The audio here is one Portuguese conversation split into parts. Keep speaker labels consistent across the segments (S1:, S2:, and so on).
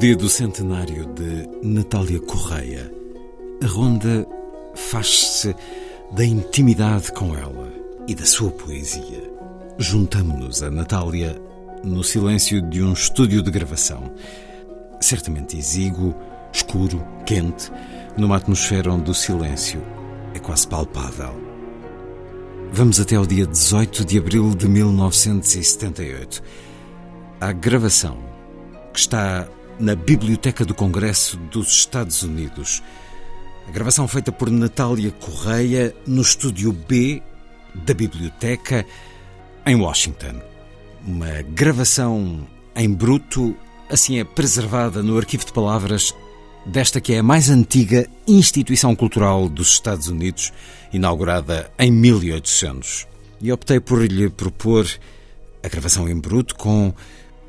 S1: Dia do centenário de Natália Correia, a ronda faz-se da intimidade com ela e da sua poesia. Juntamo-nos a Natália no silêncio de um estúdio de gravação. Certamente exíguo, escuro, quente, numa atmosfera onde o silêncio é quase palpável. Vamos até ao dia 18 de abril de 1978 à gravação que está na Biblioteca do Congresso dos Estados Unidos. A gravação feita por Natália Correia no estúdio B da biblioteca em Washington. Uma gravação em bruto, assim é preservada no arquivo de palavras desta que é a mais antiga instituição cultural dos Estados Unidos, inaugurada em 1800. E optei por lhe propor a gravação em bruto com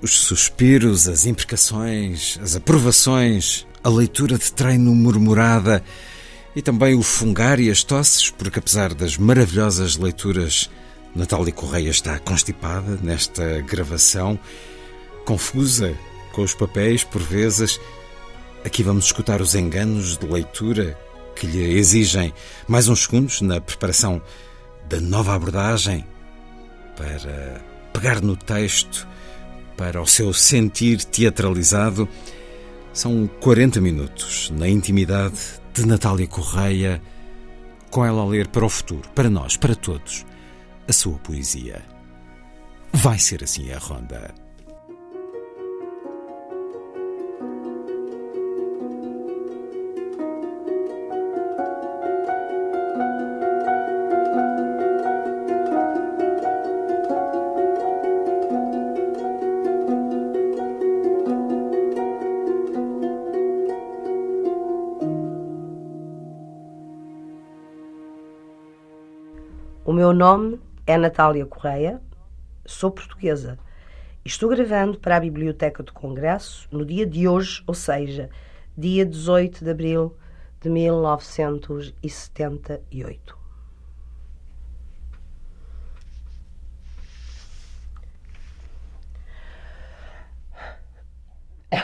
S1: os suspiros, as imprecações, as aprovações, a leitura de treino murmurada e também o fungar e as tosses, porque apesar das maravilhosas leituras, Natália Correia está constipada nesta gravação, confusa com os papéis por vezes. Aqui vamos escutar os enganos de leitura que lhe exigem mais uns segundos na preparação da nova abordagem para pegar no texto para o seu sentir teatralizado. São 40 minutos na intimidade de Natália Correia, com ela a ler para o futuro, para nós, para todos, a sua poesia. Vai ser assim a ronda.
S2: Meu nome é Natália Correia, sou portuguesa e estou gravando para a Biblioteca do Congresso no dia de hoje, ou seja, dia 18 de abril de 1978. It's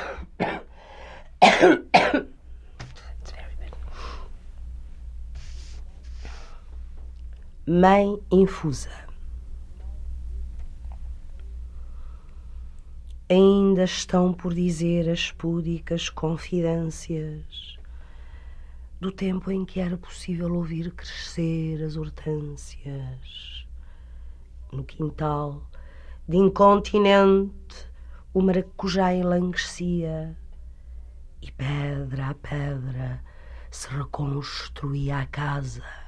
S2: very bad. Mãe infusa. Ainda estão por dizer as púdicas confidências do tempo em que era possível ouvir crescer as hortênsias. No quintal, de incontinente, o maracujá enlanguescia e pedra a pedra se reconstruía a casa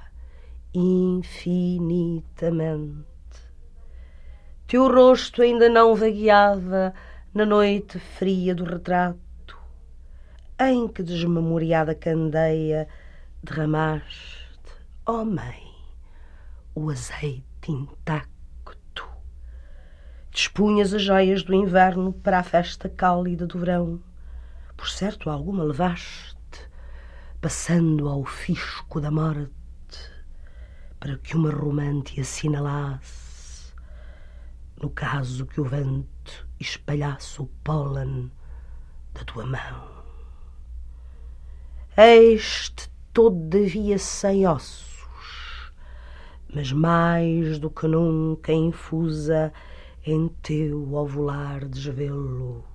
S2: infinitamente. Teu rosto ainda não vagueava na noite fria do retrato, em que desmemoriada candeia derramaste, ó oh mãe, o azeite intacto. Dispunhas as joias do inverno para a festa cálida do verão. Por certo, alguma levaste, passando ao fisco da morte para que uma romante assinalasse, no caso que o vento espalhasse o pólen da tua mão. Este todavia sem ossos, mas mais do que nunca infusa em teu ovular desvelo.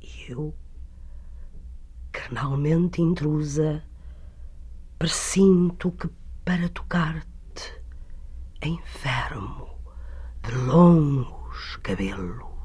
S2: E eu, carnalmente intrusa, presinto que para tocar-te enfermo de longos cabelos.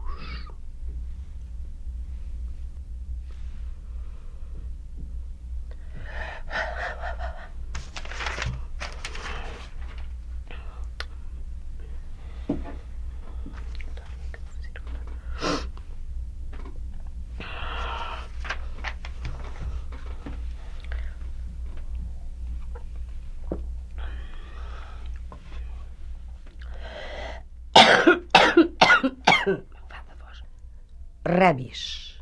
S2: Rebis.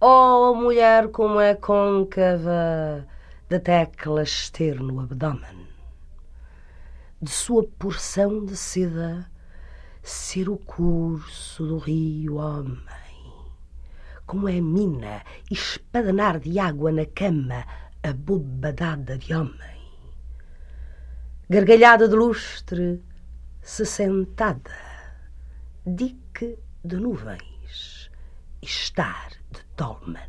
S2: Oh, mulher como é côncava da tecla ester no abdômen, de sua porção de seda ser o curso do rio homem, como é mina espadanar de água na cama abobadada de homem, gargalhada de lustre, se sentada, dique de nuvens, estar de dolmen.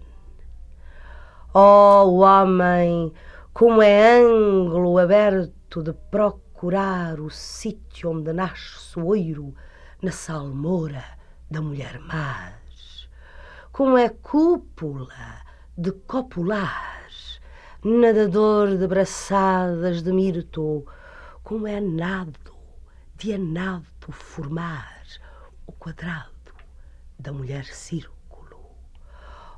S2: Oh, homem, como é ângulo aberto de procurar o sítio onde nasce o oiro na salmoura da mulher mais, como é cúpula de copular, nadador de braçadas de mirto, como é nado de anado formar o quadrado da mulher círculo.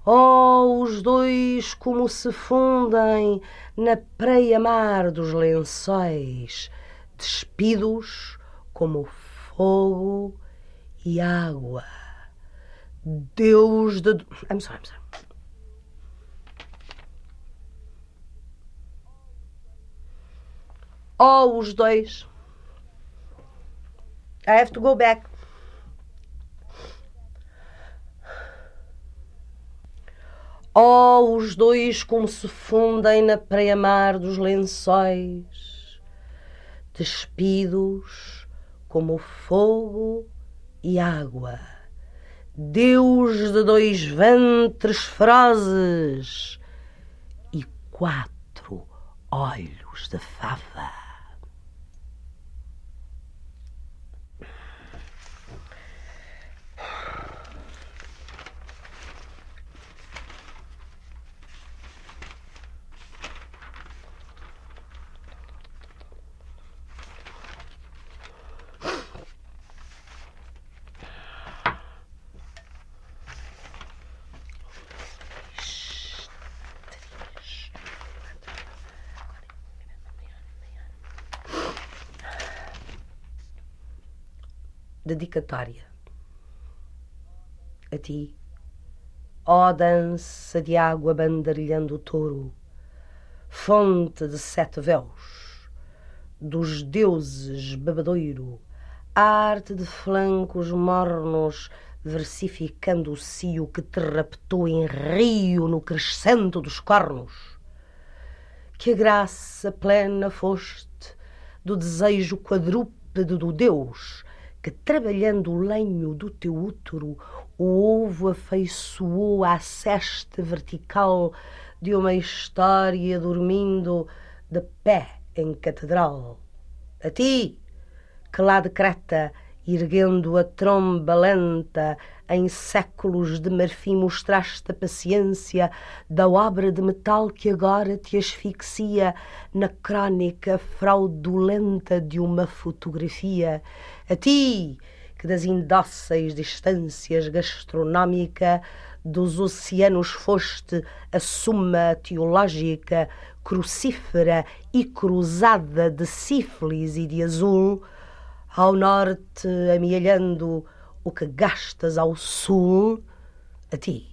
S2: Oh, os dois como se fundem na preia-mar dos lençóis, despidos como fogo e água. Deus de. I'm sorry, I'm sorry. Oh, os dois. I have to go back. Oh, os dois como se fundem na praia-mar dos lençóis, despidos como fogo e água. Deus de dois ventres ferozes e quatro olhos de fava. Dedicatória. A ti, ó dança de água bandarilhando o touro, fonte de sete véus, dos deuses bebedoiro, arte de flancos mornos, versificando o cio que te raptou em rio no crescento dos cornos. Que graça plena foste do desejo quadrúpede do Deus, que, trabalhando o lenho do teu útero, o ovo afeiçoou à cesta vertical de uma história dormindo de pé em catedral. A ti, que lá de Creta, erguendo a tromba lenta, em séculos de marfim mostraste a paciência da obra de metal que agora te asfixia na crônica fraudulenta de uma fotografia. A ti, que das indóceis distâncias gastronómica dos oceanos foste a suma teológica, crucífera e cruzada de sífilis e de azul, ao norte amealhando o que gastas ao sul, a ti,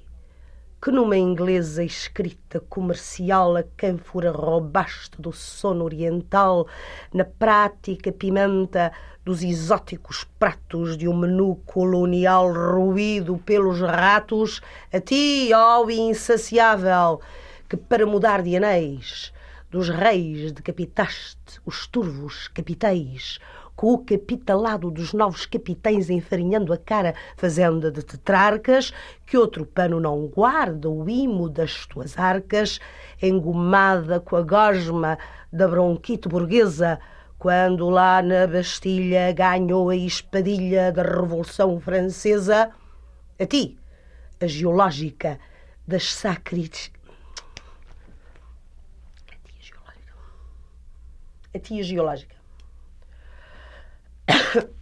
S2: que numa inglesa escrita comercial a cânfora roubaste do sono oriental, na prática pimenta dos exóticos pratos de um menu colonial ruído pelos ratos, a ti, ó insaciável, que para mudar de anéis dos reis decapitaste os turvos capitéis, com o capitalado dos novos capitães enfarinhando a cara, fazenda de tetrarcas, que outro pano não guarda o imo das tuas arcas, engomada com a gosma da bronquite burguesa, quando lá na Bastilha ganhou a espadilha da Revolução Francesa, a ti, a geológica das sacris. A ti, a geológica.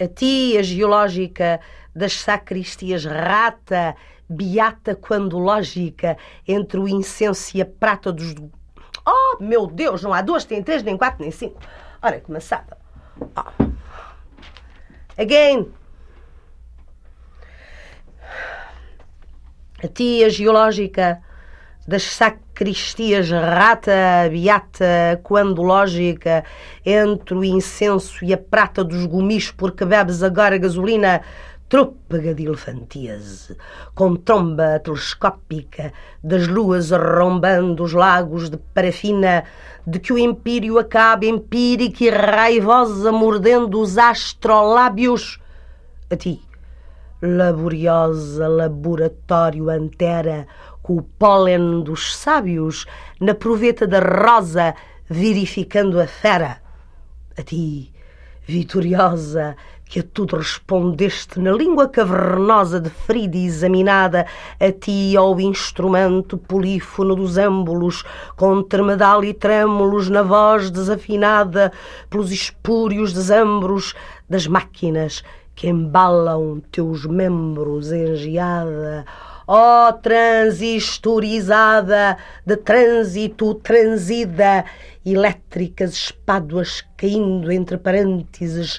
S2: A tia geológica das sacristias rata, beata quando lógica, entre o incenso e a prata dos. Oh, meu Deus, não há duas, tem três, nem quatro, nem cinco. Ora, começava. Again. A tia geológica das sacristias rata, beata, quando lógica, entre o incenso e a prata dos gomis, porque bebes agora gasolina, trôpega de elefantíase, com tromba telescópica das luas arrombando os lagos de parafina, de que o empírio acaba empírica e raivosa mordendo os astrolábios. A ti, laboriosa laboratório antera, com o pólen dos sábios, na proveta da rosa, verificando a fera. A ti, vitoriosa, que a tudo respondeste na língua cavernosa de Frida examinada, a ti ao instrumento polífono dos âmbulos, com tremedal e trêmulos na voz desafinada pelos espúrios desambros das máquinas que embalam teus membros engeada, ó oh, transistorizada, de trânsito transida, elétricas espáduas caindo entre parênteses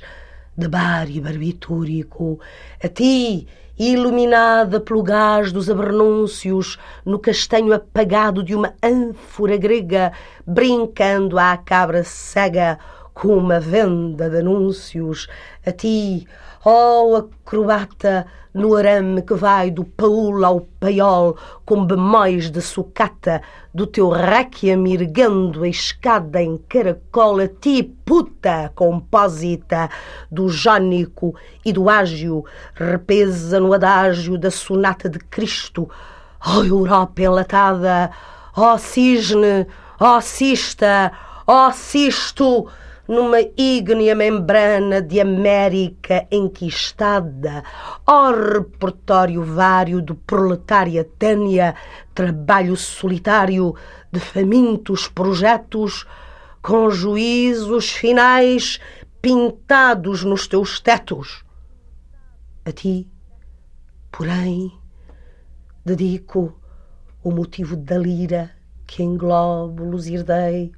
S2: de bar e barbitúrico, a ti, iluminada pelo gás dos abernúncios, no castanho apagado de uma ânfora grega, brincando à cabra cega com uma venda de anúncios, a ti, Oh, acrobata no arame que vai do paul ao paiol com bemóis de sucata, do teu requiem erguendo a escada em caracol a ti, puta compósita do jónico e do ágio, repesa no adágio da sonata de Cristo. Oh, Europa enlatada! Oh, cisne! Oh, cista! Oh, cisto! Numa ígnea membrana de América enquistada, ó repertório vário do proletária tânia, trabalho solitário de famintos projetos, com juízos finais pintados nos teus tetos. A ti, porém, dedico o motivo da lira que em glóbulos herdei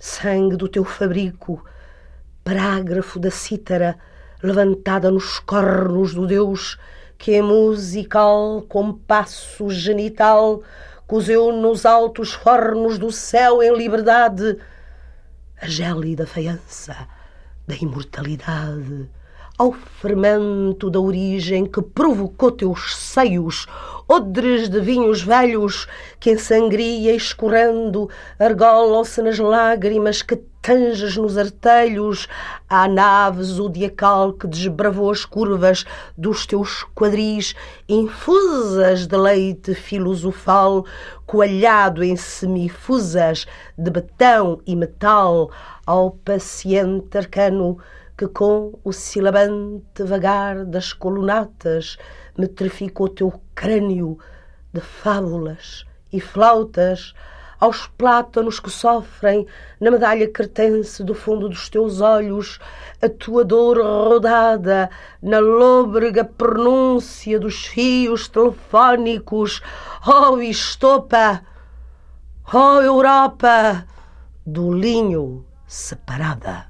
S2: sangue do teu fabrico, parágrafo da cítara levantada nos cornos do Deus que é musical compasso genital cozeu nos altos fornos do céu em liberdade a gélida feiança da imortalidade ao fermento da origem que provocou teus seios, odres de vinhos velhos que em sangria escorrendo argolam-se nas lágrimas que tanges nos artelhos, à nave zodiacal que desbravou as curvas dos teus quadris, infusas de leite filosofal, coalhado em semifusas de betão e metal, ao paciente arcano que com o silabante vagar das colunatas metrificou teu crânio de fábulas e flautas aos plátanos que sofrem na medalha cretense do fundo dos teus olhos a tua dor rodada na lôbrega pronúncia dos fios telefónicos. Oh estopa! Oh Europa! Do linho separada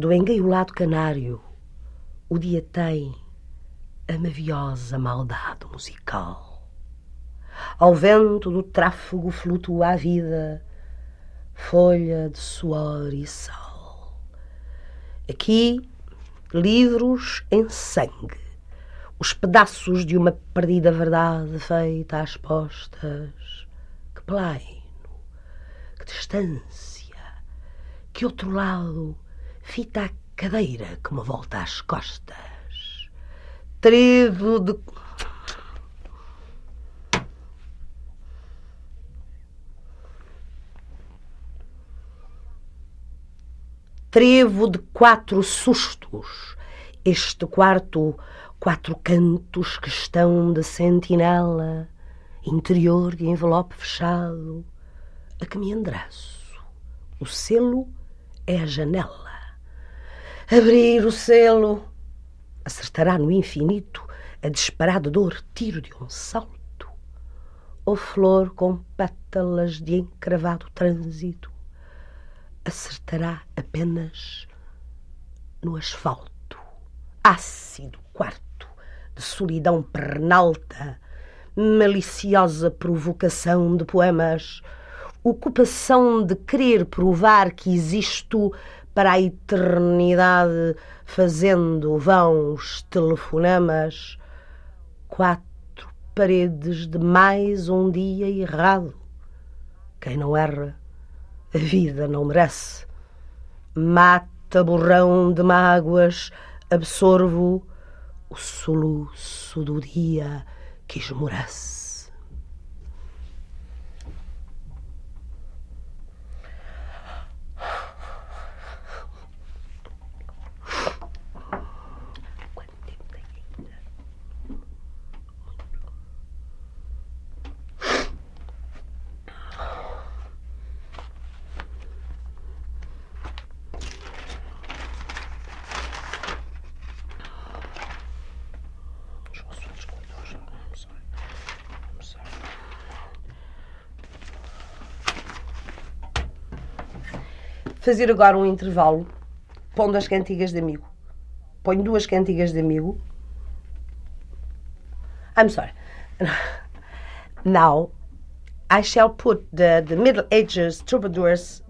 S2: Do engaiolado canário, o dia tem a maviosa maldade musical. Ao vento do tráfego flutua a vida, folha de suor e sal. Aqui, livros em sangue, os pedaços de uma perdida verdade feita às postas. Que plaino, que distância, que outro lado fita a cadeira que me volta às costas. Trevo de. Trevo de quatro sustos. Este quarto, quatro cantos que estão de sentinela, interior de envelope fechado, a que me endereço. O selo é a janela. Abrir o selo acertará no infinito a disparada dor tiro de um salto. Ou flor com pétalas de encravado trânsito acertará apenas no asfalto. Ácido quarto de solidão pernalta, maliciosa provocação de poemas, ocupação de querer provar que existo para a eternidade, fazendo vãos telefonemas, quatro paredes de mais um dia errado. Quem não erra, a vida não merece. Mata borrão de mágoas, absorvo o soluço do dia que esmorece. Fazer agora um intervalo, pondo as cantigas de amigo. Ponho duas cantigas de amigo. I'm sorry. Now, I shall put the, the Middle Ages troubadours.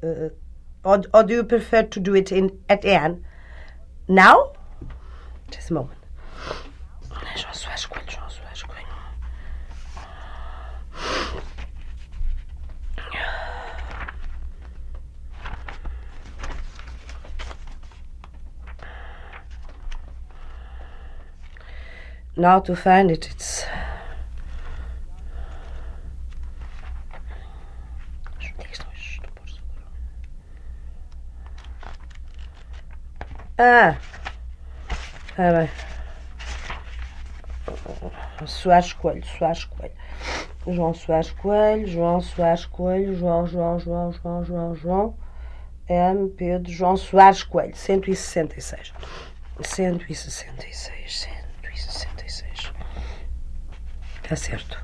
S2: Uh, or, or do you prefer to do it in at the end? Now? Just a moment. Now to find it, it's. Ah! Ah, bem. Soares Coelho, Soares Coelho. João Soares Coelho, João Soares Coelho, João, João, João, João, João, João. M. Pedro João Soares Coelho, 166. 166, 166. Está certo.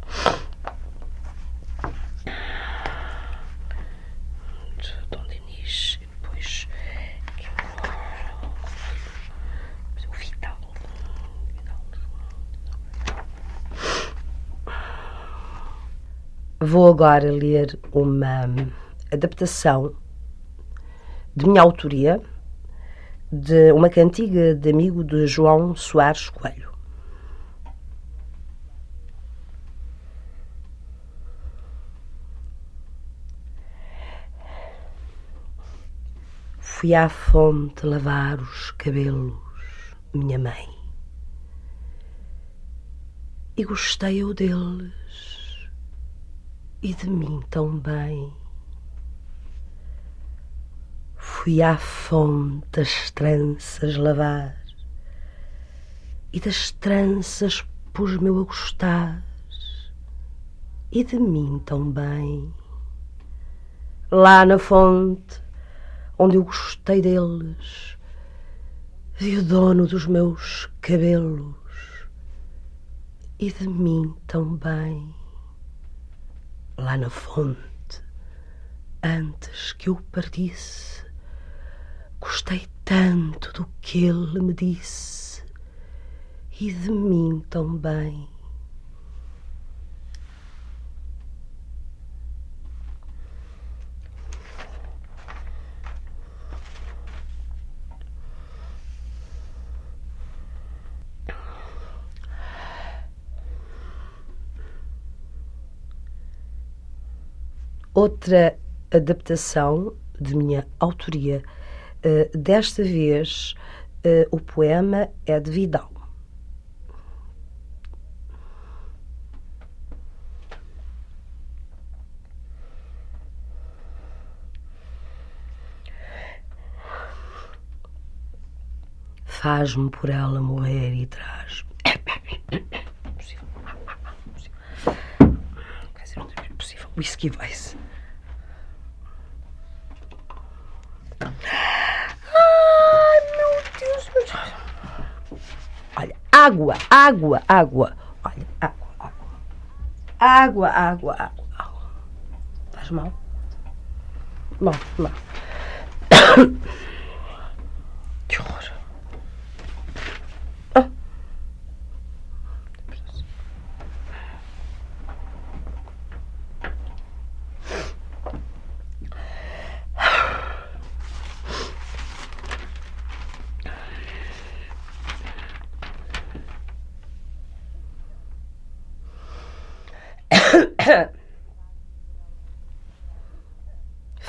S2: Denis e depois o Vital. Vou agora ler uma adaptação de minha autoria de uma cantiga de amigo de João Soares Coelho. Fui à fonte lavar os cabelos, minha mãe, e gostei eu deles e de mim tão bem. Fui à fonte as tranças lavar e das tranças pus-me a gostar e de mim tão bem. Lá na fonte onde eu gostei deles. Vi o dono dos meus cabelos e de mim também. Lá na fonte, antes que eu partisse, gostei tanto do que ele me disse e de mim também. Outra adaptação de minha autoria. Uh, desta vez, uh, o poema é de Vidal. Faz-me por ela morrer e traz. Whisky voice. Ai, meu Deus, meu Deus. Olha, água, água, água. Olha, água, água. Água, água, água, água. Faz mal? Bom, mal. Que horror. Ah.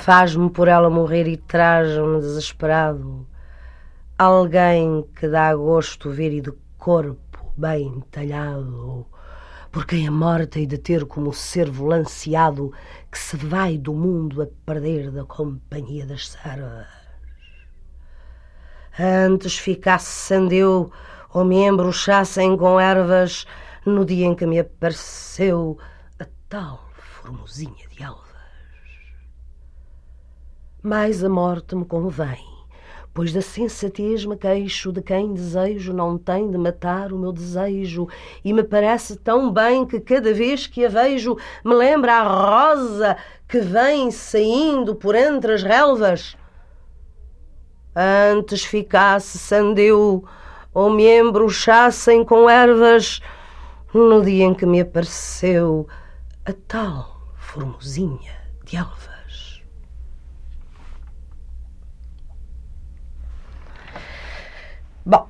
S2: Faz-me por ela morrer e traz-me desesperado alguém que dá gosto ver e de corpo bem talhado, por quem a morte hei de ter como cervo lanceado que se vai do mundo a perder da companhia das servas. Antes ficasse sandeu ou me embruxassem com ervas no dia em que me apareceu a tal formosinha de alvas. Mais a morte me convém, pois da sensatez me queixo de quem desejo não tem de matar o meu desejo, e me parece tão bem que cada vez que a vejo me lembra a rosa que vem saindo por entre as relvas. Antes ficasse sandeu ou me embruxassem com ervas no dia em que me apareceu a tal formosinha de alvas. Bom.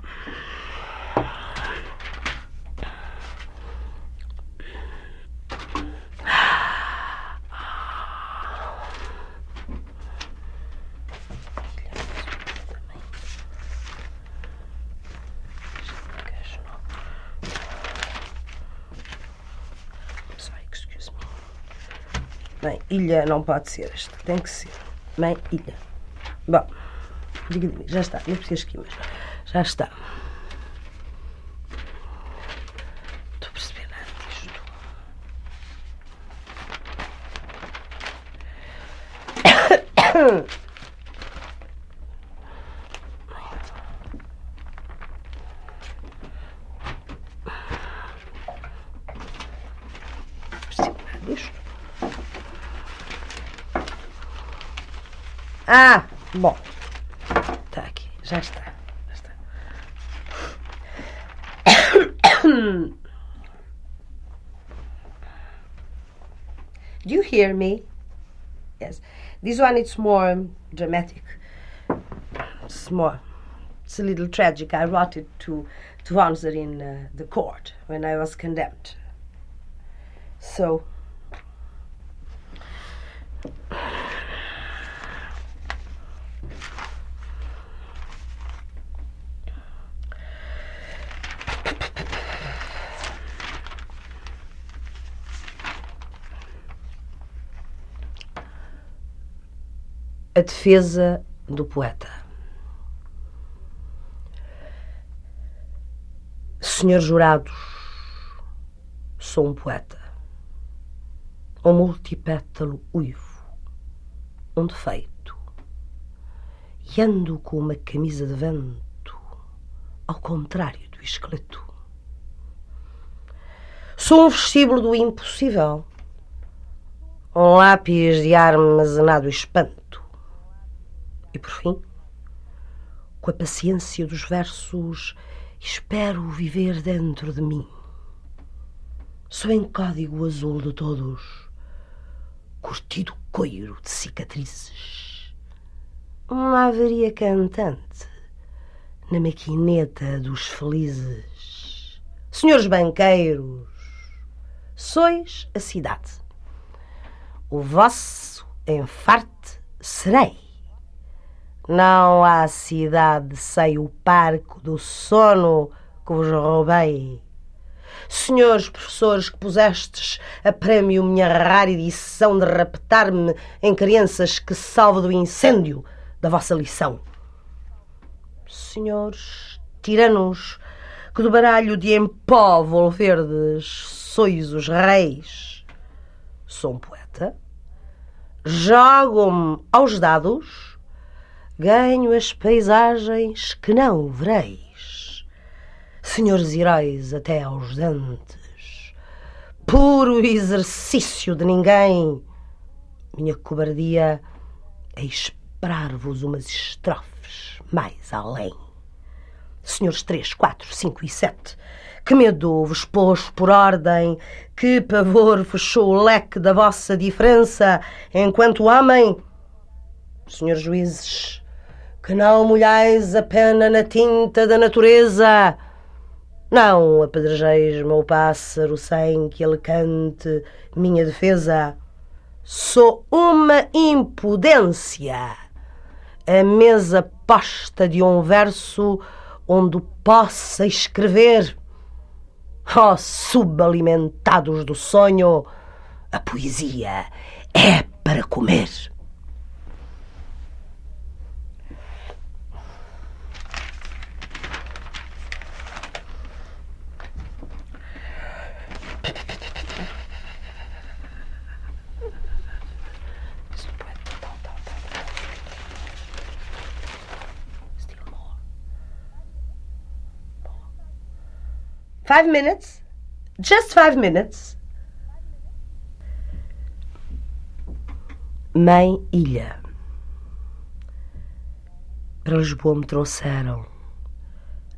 S2: Bem, ilha não pode ser esta, tem que ser. Bem, ilha. Bom, já está, não preciso esquimas. Já está. Estou a perceber nada disto. Ah, bom. Está aqui. Já está. Hear me? Yes. This one it's more dramatic. It's more. It's a little tragic. I wrote it to to answer in uh, the court when I was condemned. So. A defesa do poeta. Senhor jurados, sou um poeta, um multipétalo uivo, um defeito, e ando com uma camisa de vento, ao contrário do esqueleto. Sou um vestíbulo do impossível, um lápis de armazenado espanto. E por fim, com a paciência dos versos, espero viver dentro de mim. Sou em código azul de todos, curtido coiro de cicatrizes. Uma avaria cantante na maquineta dos felizes. Senhores banqueiros, sois a cidade. O vosso enfarte serei. Não há cidade sem o parco do sono que vos roubei. Senhores professores que pusestes a prémio minha rara edição de raptar-me em crianças que salvo do incêndio da vossa lição. Senhores tiranos que do baralho de em pó volverdes sois os reis. Sou um poeta. Jogo-me aos dados. Ganho as paisagens que não vereis. Senhores heróis até aos dentes. Puro exercício de ninguém. Minha cobardia é esperar-vos umas estrofes mais além senhores três, quatro, cinco e sete. Que medo vos pôs por ordem, que pavor fechou o leque da vossa diferença, enquanto homem. Senhores juízes, que não molhais a pena na tinta da natureza. Não apedrejeis meu pássaro sem que ele cante minha defesa. Sou uma impudência. A mesa posta de um verso onde possa escrever. Oh, subalimentados do sonho, a poesia é para comer. Five minutes? Just five minutes. Mãe Ilha. Para Lisboa me trouxeram,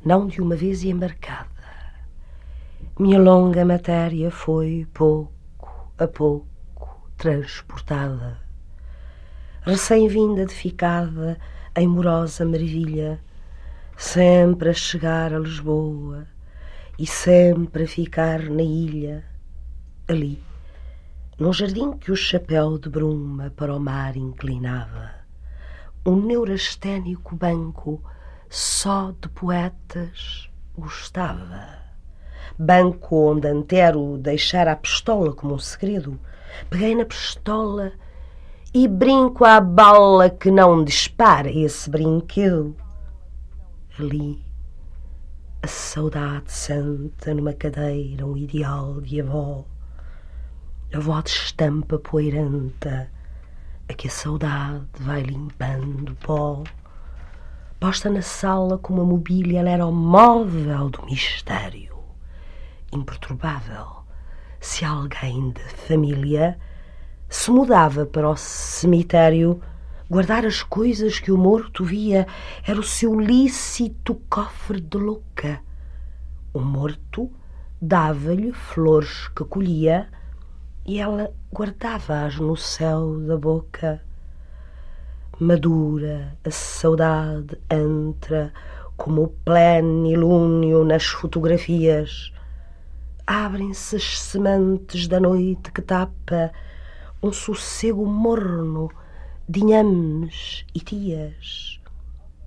S2: não de uma vez embarcada. Minha longa matéria foi pouco a pouco transportada. Recém-vinda de ficada em morosa maravilha, sempre a chegar a Lisboa e sempre a ficar na ilha, ali, num jardim que o chapéu de bruma para o mar inclinava, um neurasténico banco só de poetas gostava. Banco onde Antero deixara a pistola como um segredo. Peguei na pistola e brinco à bala que não dispara esse brinquedo. Ali a saudade santa numa cadeira, um ideal de avó. Avó de estampa poeiranta, a que a saudade vai limpando pó. Posta na sala com uma mobília, ela era o móvel do mistério. Imperturbável, se alguém de família se mudava para o cemitério Guardar as coisas que o morto via era o seu lícito cofre de louca. O morto dava-lhe flores que colhia e ela guardava-as no céu da boca. Madura, a saudade entra como o plenilúnio nas fotografias. Abrem-se as sementes da noite que tapa um sossego morno dinhames e tias.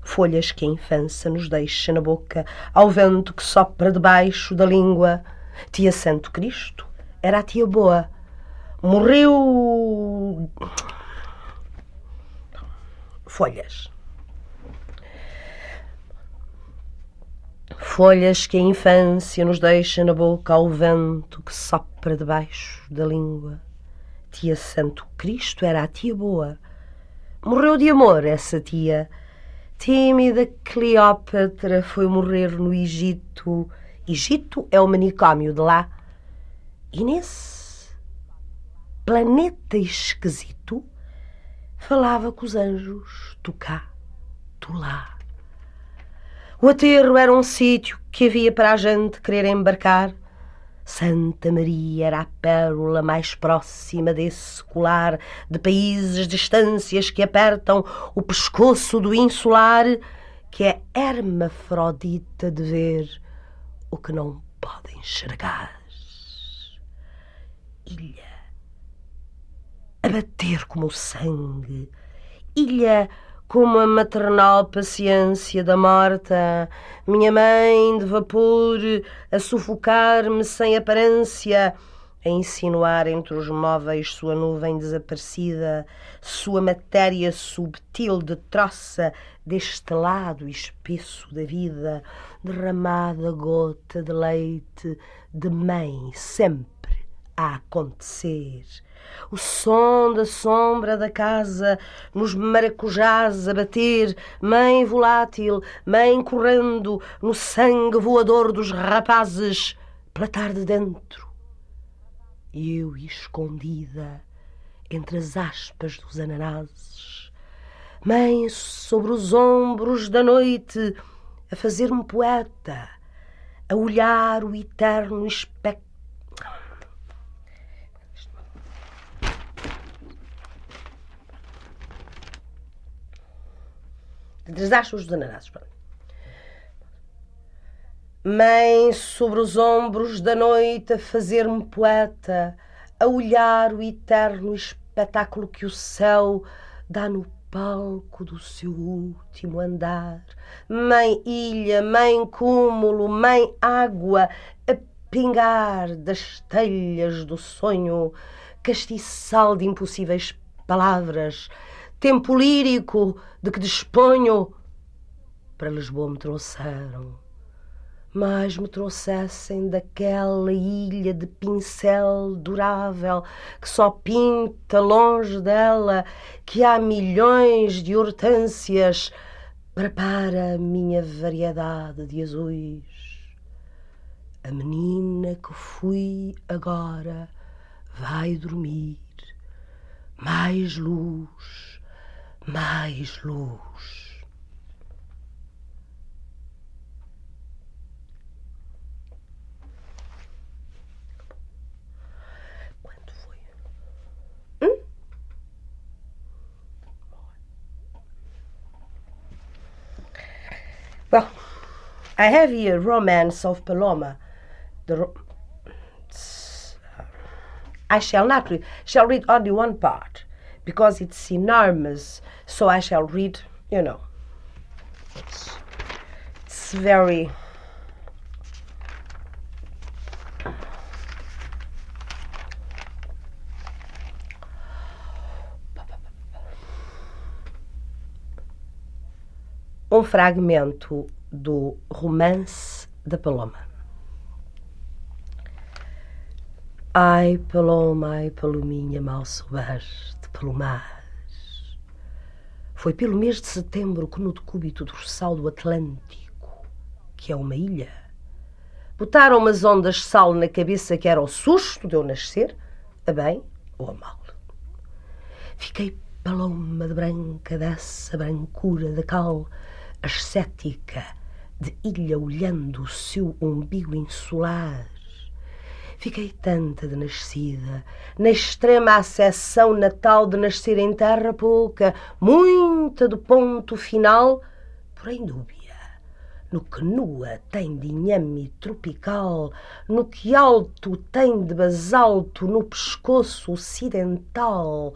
S2: Folhas que a infância nos deixa na boca, ao vento que sopra debaixo da língua. Tia Santo Cristo era a tia boa. Morreu. Folhas. Folhas que a infância nos deixa na boca ao vento que sopra debaixo da língua. Tia Santo Cristo era a tia boa. Morreu de amor essa tia. Tímida Cleópatra foi morrer no Egito. Egito é o manicômio de lá. E nesse planeta esquisito, falava com os anjos, tu cá, tu lá. O aterro era um sítio que havia para a gente querer embarcar. Santa Maria era a pérola mais próxima desse colar de países distâncias que apertam o pescoço do insular, que é hermafrodita de ver o que não pode enxergar. Ilha a bater como o sangue, ilha como a maternal paciência da morta, minha mãe de vapor a sufocar-me sem aparência, a insinuar entre os móveis sua nuvem desaparecida, sua matéria subtil de troça deste lado espesso da vida, derramada gota de leite de mãe sempre a acontecer o som da sombra da casa, nos maracujás a bater, mãe volátil, mãe correndo, no sangue voador dos rapazes, pela tarde dentro. Eu escondida entre as aspas dos ananases, mãe sobre os ombros da noite, a fazer-me poeta, a olhar o eterno espectro Desastre os ananases. Mãe sobre os ombros da noite a fazer-me poeta, a olhar o eterno espetáculo que o céu dá no palco do seu último andar. Mãe ilha, mãe cúmulo, mãe água, a pingar das telhas do sonho, castiçal de impossíveis palavras, tempo lírico de que disponho, para Lisboa me trouxeram. Mas me trouxessem daquela ilha de pincel durável que só pinta longe dela, que há milhões de hortênsias, prepara a minha variedade de azuis. A menina que fui agora vai dormir. Mais luz mais luz. Well, I have here Romance of Paloma. The ro I shall not read, shall read only one part because it's enormous. So I shall read, you know. It's, it's very. Um fragmento do Romance da Paloma. Ai, Paloma, ai, Palominha, mal soubeste pelo mar. Foi pelo mês de setembro que no decúbito dorsal do Atlântico, que é uma ilha, botaram umas ondas de sal na cabeça que era o susto de eu nascer, a bem ou a mal. Fiquei paloma de branca dessa brancura de cal, ascética, de ilha olhando o seu umbigo insular, Fiquei tanta de nascida, na extrema acessão natal de nascer em terra pouca, muita do ponto final, porém dúbia, no que nua tem de inhame tropical, no que alto tem de basalto no pescoço ocidental,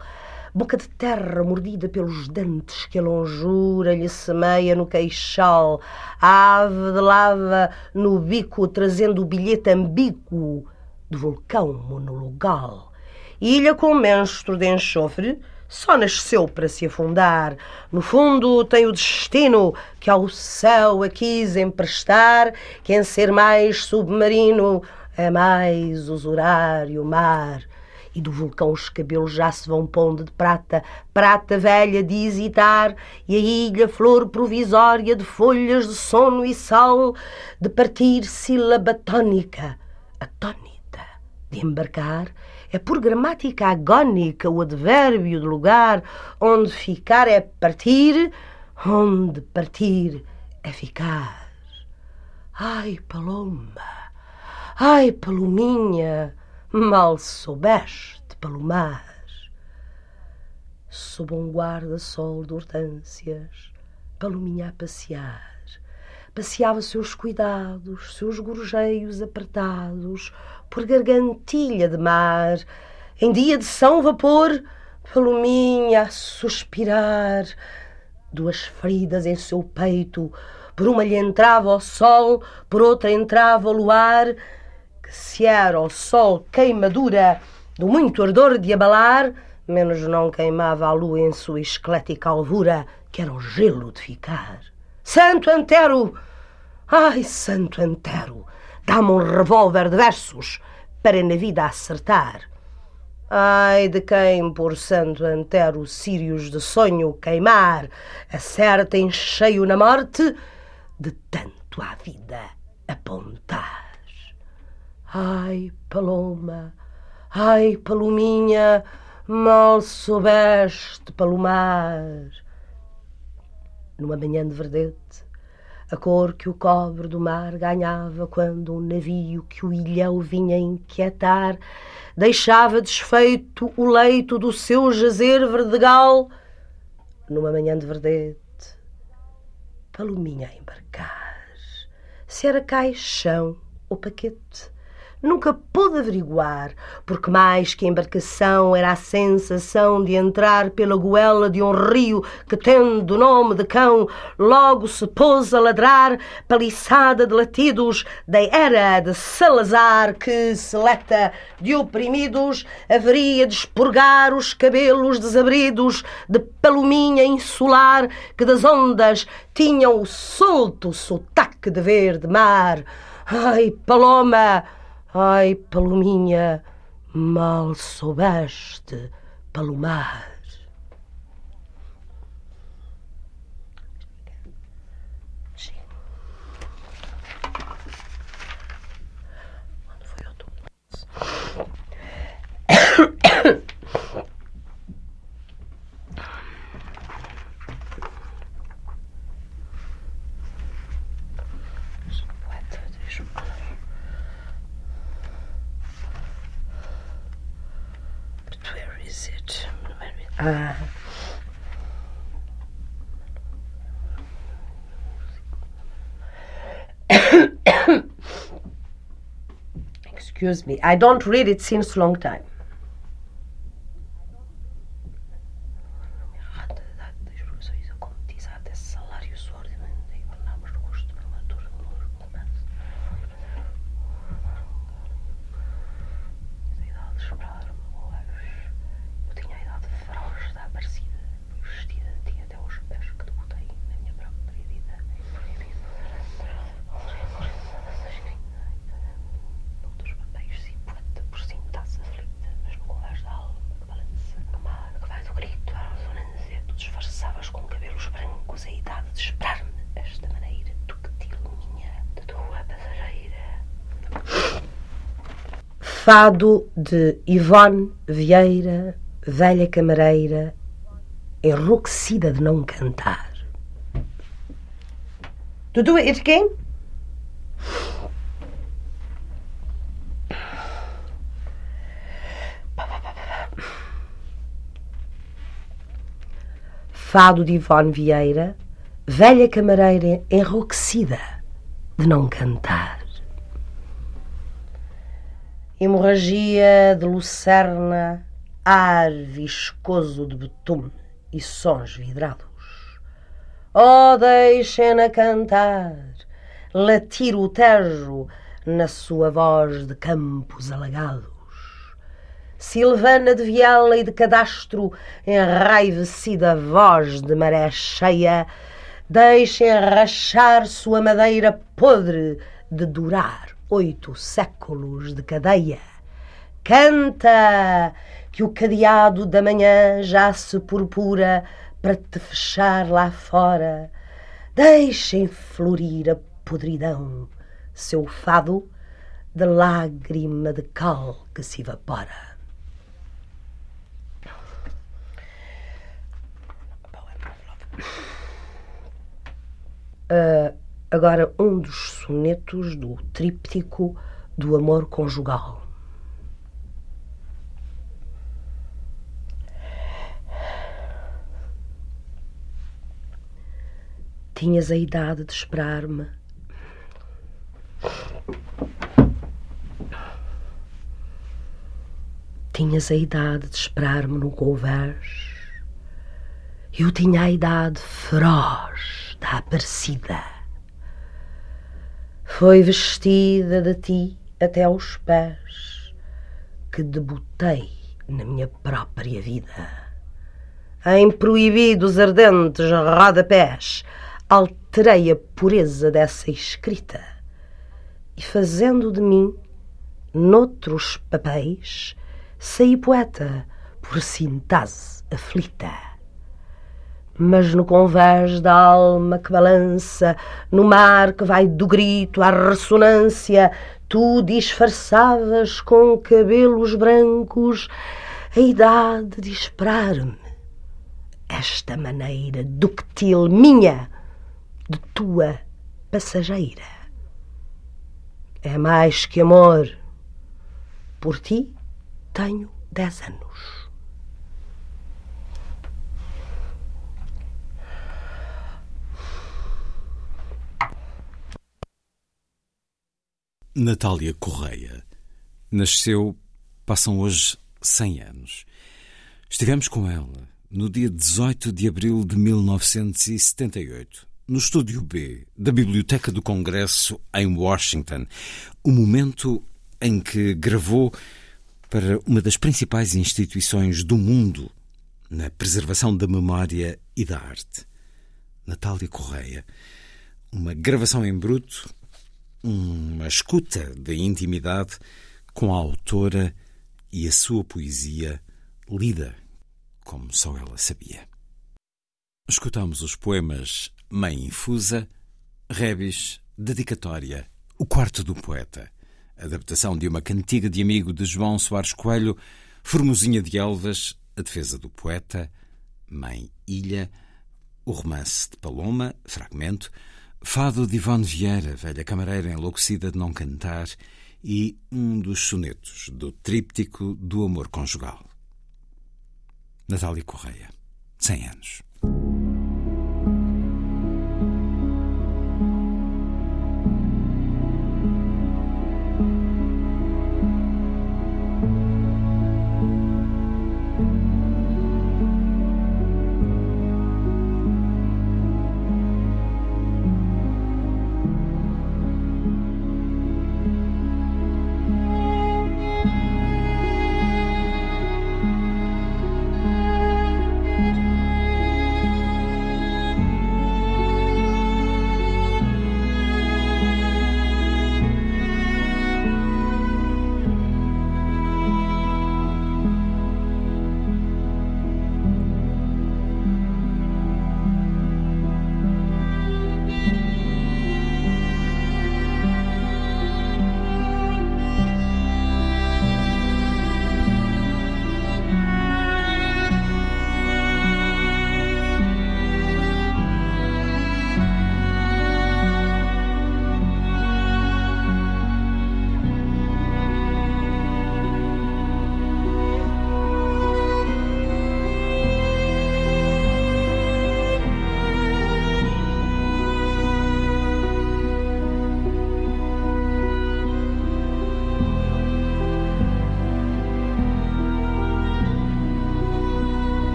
S2: boca de terra mordida pelos dentes que a longura lhe semeia no queixal, ave de lava no bico trazendo o bilhete ambíguo de vulcão monologal. Ilha com menstro de enxofre, só nasceu para se afundar. No fundo, tem o destino que ao céu a quis emprestar, que em ser mais submarino é mais usurário mar. E do vulcão os cabelos já se vão pondo de prata, prata velha de hesitar, e a ilha flor provisória de folhas de sono e sal, de partir sílaba tónica, a tónica de embarcar é por gramática agónica o advérbio de lugar, onde ficar é partir, onde partir é ficar. Ai, paloma, ai, palominha, mal soubeste palomar. Sob um guarda-sol de hortênsias, palominha a passear passeava seus cuidados, seus gorjeios apertados, por gargantilha de mar, em dia de São Vapor, Palominha a suspirar, duas feridas em seu peito, por uma lhe entrava o sol, por outra entrava o luar, que se era o sol queimadura do muito ardor de abalar, menos não queimava a lua em sua esquelética alvura, que era o gelo de ficar. Santo Antero! Ai, santo Antero! Dá-me um revólver de versos para na vida acertar. Ai de quem, por santo Antero, sírios de sonho queimar, acerta em cheio na morte, de tanto à vida apontar. Ai, paloma, ai, palominha, mal soubeste palomar numa manhã de verdete, a cor que o cobre do mar ganhava quando um navio que o ilhéu vinha inquietar deixava desfeito o leito do seu jazer verdegal numa manhã de verdete, palominha a embarcar. Se era caixão ou paquete, nunca pôde averiguar, porque mais que embarcação era a sensação de entrar pela goela de um rio que, tendo o nome de cão, logo se pôs a ladrar, paliçada de latidos da era de Salazar, que, seleta de oprimidos, haveria de expurgar os cabelos desabridos de palominha insular que das ondas tinham o solto sotaque de verde mar. Ai, Paloma! Ai, palominha, mal soubeste palomar. Excuse me, I don't read it since long time. Fado de Ivone Vieira, velha camareira, enrouquecida de não cantar. To do it again? Fado de Ivone Vieira, velha camareira enrouquecida de não cantar hemorragia de lucerna, ar viscoso de betume e sons vidrados. Oh, deixem-na cantar, latir o tejo na sua voz de campos alagados. Silvana de viela e de cadastro, enraivecida voz de maré cheia, deixem rachar sua madeira podre de durar oito séculos de cadeia. Canta, que o cadeado da manhã já se purpura para te fechar lá fora. Deixem florir a podridão, seu fado de lágrima de cal que se evapora. Uh, agora um dos sonetos do tríptico do amor conjugal. Tinhas a idade de esperar-me. Tinhas a idade de esperar-me no convés. Eu tinha a idade feroz da Aparecida. Foi vestida de ti até aos pés que debutei na minha própria vida. Em proibidos ardentes rodapés, alterei a pureza dessa escrita e, fazendo de mim, noutros papéis, saí poeta por sintase aflita. Mas no convés da alma que balança, no mar que vai do grito à ressonância, tu disfarçavas com cabelos brancos a idade de esperar-me. Esta maneira ductil minha de tua passageira. É mais que amor. Por ti tenho dez anos.
S1: Natália Correia nasceu, passam hoje cem anos. Estivemos com ela no dia 18 de abril de 1978 no estúdio B da Biblioteca do Congresso em Washington, o momento em que gravou para uma das principais instituições do mundo na preservação da memória e da arte. Natália Correia. Uma gravação em bruto, uma escuta de intimidade com a autora e a sua poesia lida como só ela sabia. Escutamos os poemas Mãe Infusa, Rebis, Dedicatória, O Quarto do Poeta, adaptação de uma cantiga de amigo de João Soares Coelho, Formosinha de Elvas, A Defesa do Poeta, Mãe Ilha, O Romance de Paloma, Fragmento, Fado de Ivone Vieira, velha camareira enlouquecida de não cantar, e um dos sonetos do tríptico do amor conjugal. Natália Correia, 100 anos.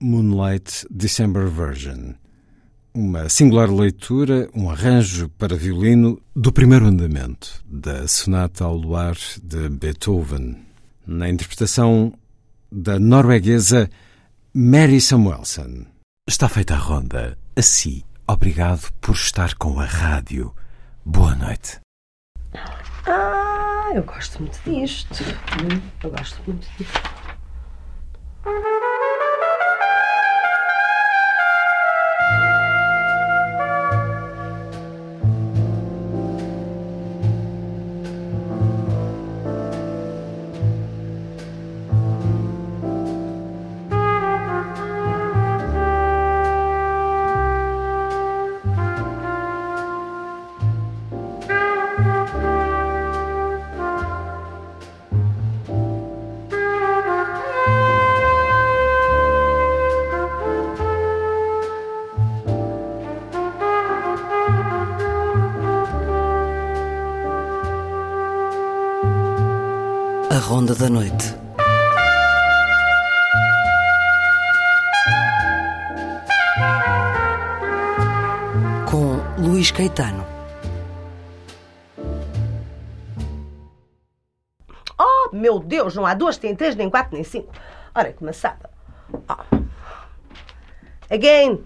S1: Moonlight December Version. Uma singular leitura, um arranjo para violino do primeiro andamento da Sonata ao Luar de Beethoven, na interpretação da norueguesa Mary Samuelson. Está feita a ronda. Assim, obrigado por estar com a rádio. Boa noite.
S2: Ah, eu gosto muito disto. Hum, Eu gosto muito disto. Não há duas, tem três, nem quatro, nem cinco. Ora, maçada. Oh. Again.